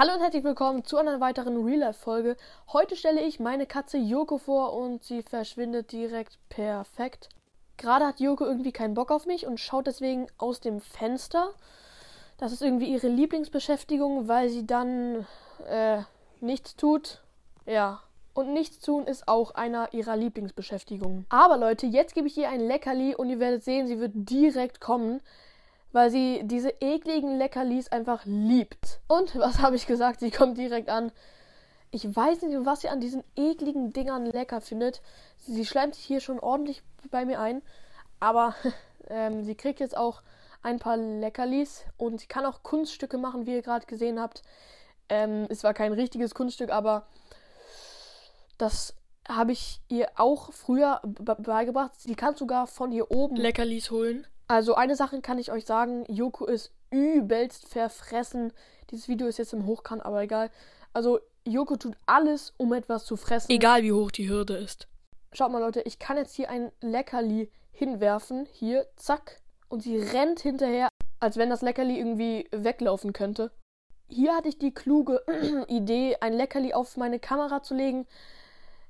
Hallo und herzlich willkommen zu einer weiteren Real-Life-Folge. Heute stelle ich meine Katze Yoko vor und sie verschwindet direkt perfekt. Gerade hat Yoko irgendwie keinen Bock auf mich und schaut deswegen aus dem Fenster. Das ist irgendwie ihre Lieblingsbeschäftigung, weil sie dann äh, nichts tut. Ja. Und nichts tun ist auch einer ihrer Lieblingsbeschäftigungen. Aber Leute, jetzt gebe ich ihr ein Leckerli und ihr werdet sehen, sie wird direkt kommen weil sie diese ekligen Leckerlis einfach liebt. Und was habe ich gesagt? Sie kommt direkt an. Ich weiß nicht, was sie an diesen ekligen Dingern lecker findet. Sie schleimt sich hier schon ordentlich bei mir ein. Aber ähm, sie kriegt jetzt auch ein paar Leckerlis und sie kann auch Kunststücke machen, wie ihr gerade gesehen habt. Ähm, es war kein richtiges Kunststück, aber das habe ich ihr auch früher beigebracht. Sie kann sogar von hier oben Leckerlis holen. Also eine Sache kann ich euch sagen, Yoko ist übelst verfressen. Dieses Video ist jetzt im Hochkant, aber egal. Also Yoko tut alles, um etwas zu fressen. Egal wie hoch die Hürde ist. Schaut mal Leute, ich kann jetzt hier ein Leckerli hinwerfen. Hier, zack. Und sie rennt hinterher, als wenn das Leckerli irgendwie weglaufen könnte. Hier hatte ich die kluge Idee, ein Leckerli auf meine Kamera zu legen.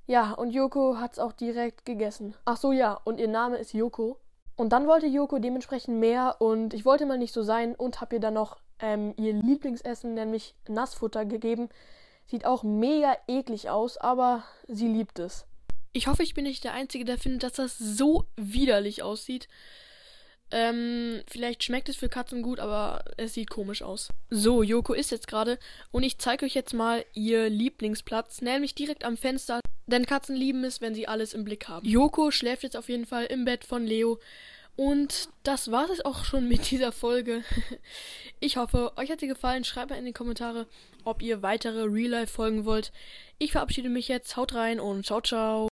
Ja, und Yoko hat es auch direkt gegessen. Ach so, ja, und ihr Name ist Yoko. Und dann wollte Yoko dementsprechend mehr und ich wollte mal nicht so sein und habe ihr dann noch ähm, ihr Lieblingsessen, nämlich Nassfutter, gegeben. Sieht auch mega eklig aus, aber sie liebt es. Ich hoffe, ich bin nicht der Einzige, der findet, dass das so widerlich aussieht. Ähm, vielleicht schmeckt es für Katzen gut, aber es sieht komisch aus. So, Yoko ist jetzt gerade und ich zeige euch jetzt mal ihr Lieblingsplatz, nämlich direkt am Fenster denn Katzen lieben es, wenn sie alles im Blick haben. Yoko schläft jetzt auf jeden Fall im Bett von Leo. Und das war es auch schon mit dieser Folge. Ich hoffe, euch hat sie gefallen. Schreibt mal in die Kommentare, ob ihr weitere Real-Life folgen wollt. Ich verabschiede mich jetzt. Haut rein und ciao, ciao.